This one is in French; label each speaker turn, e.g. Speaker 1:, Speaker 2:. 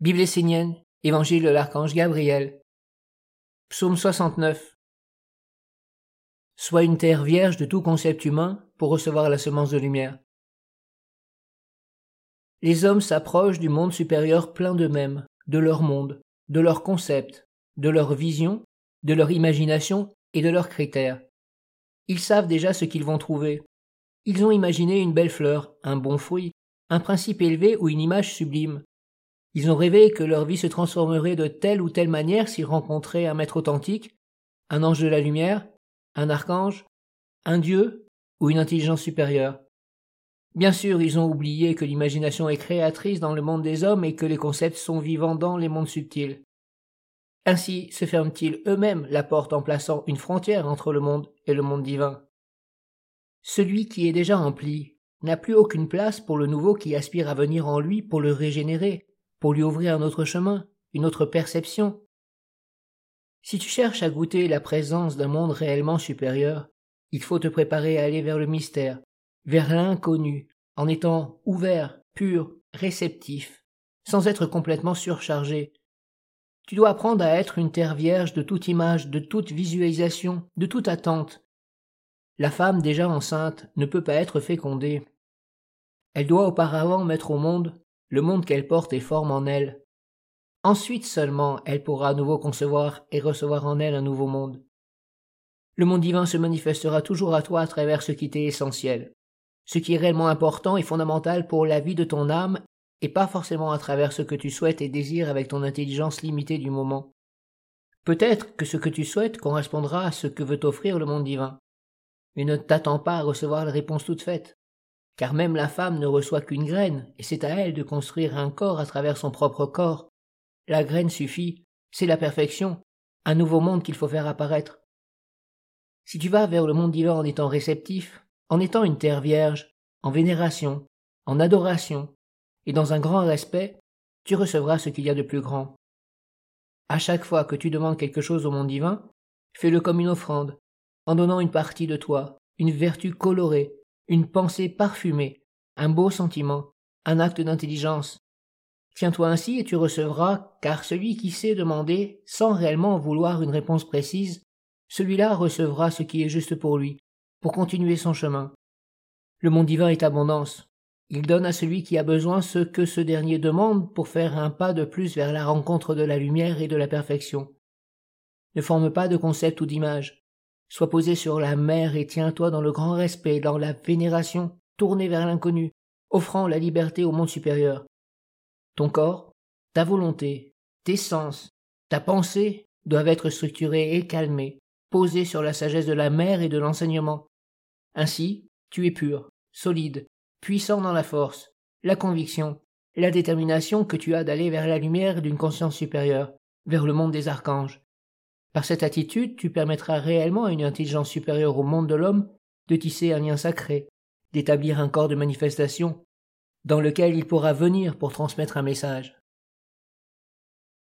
Speaker 1: Bible essénienne, Évangile de l'archange Gabriel. Psaume 69. Sois une terre vierge de tout concept humain pour recevoir la semence de lumière. Les hommes s'approchent du monde supérieur plein d'eux-mêmes, de leur monde, de leurs concepts, de leur vision, de leur imagination et de leurs critères. Ils savent déjà ce qu'ils vont trouver. Ils ont imaginé une belle fleur, un bon fruit, un principe élevé ou une image sublime. Ils ont rêvé que leur vie se transformerait de telle ou telle manière s'ils rencontraient un maître authentique, un ange de la lumière, un archange, un dieu ou une intelligence supérieure. Bien sûr, ils ont oublié que l'imagination est créatrice dans le monde des hommes et que les concepts sont vivants dans les mondes subtils. Ainsi se ferment-ils eux-mêmes la porte en plaçant une frontière entre le monde et le monde divin. Celui qui est déjà rempli n'a plus aucune place pour le nouveau qui aspire à venir en lui pour le régénérer, pour lui ouvrir un autre chemin, une autre perception. Si tu cherches à goûter la présence d'un monde réellement supérieur, il faut te préparer à aller vers le mystère, vers l'inconnu, en étant ouvert, pur, réceptif, sans être complètement surchargé. Tu dois apprendre à être une terre vierge de toute image, de toute visualisation, de toute attente. La femme déjà enceinte ne peut pas être fécondée. Elle doit auparavant mettre au monde le monde qu'elle porte et forme en elle. Ensuite seulement elle pourra à nouveau concevoir et recevoir en elle un nouveau monde. Le monde divin se manifestera toujours à toi à travers ce qui t'est essentiel, ce qui est réellement important et fondamental pour la vie de ton âme, et pas forcément à travers ce que tu souhaites et désires avec ton intelligence limitée du moment. Peut-être que ce que tu souhaites correspondra à ce que veut t'offrir le monde divin. Mais ne t'attends pas à recevoir la réponse toute faite car même la femme ne reçoit qu'une graine, et c'est à elle de construire un corps à travers son propre corps. La graine suffit, c'est la perfection, un nouveau monde qu'il faut faire apparaître. Si tu vas vers le monde divin en étant réceptif, en étant une terre vierge, en vénération, en adoration, et dans un grand respect, tu recevras ce qu'il y a de plus grand. À chaque fois que tu demandes quelque chose au monde divin, fais-le comme une offrande, en donnant une partie de toi, une vertu colorée, une pensée parfumée, un beau sentiment, un acte d'intelligence. Tiens-toi ainsi et tu recevras, car celui qui sait demander, sans réellement vouloir une réponse précise, celui-là recevra ce qui est juste pour lui, pour continuer son chemin. Le monde divin est abondance. Il donne à celui qui a besoin ce que ce dernier demande pour faire un pas de plus vers la rencontre de la lumière et de la perfection. Ne forme pas de concept ou d'image. Sois posé sur la mer et tiens-toi dans le grand respect, dans la vénération, tourné vers l'inconnu, offrant la liberté au monde supérieur. Ton corps, ta volonté, tes sens, ta pensée doivent être structurés et calmés, posés sur la sagesse de la mer et de l'enseignement. Ainsi, tu es pur, solide, puissant dans la force, la conviction, la détermination que tu as d'aller vers la lumière d'une conscience supérieure, vers le monde des archanges. Par cette attitude, tu permettras réellement à une intelligence supérieure au monde de l'homme de tisser un lien sacré, d'établir un corps de manifestation, dans lequel il pourra venir pour transmettre un message.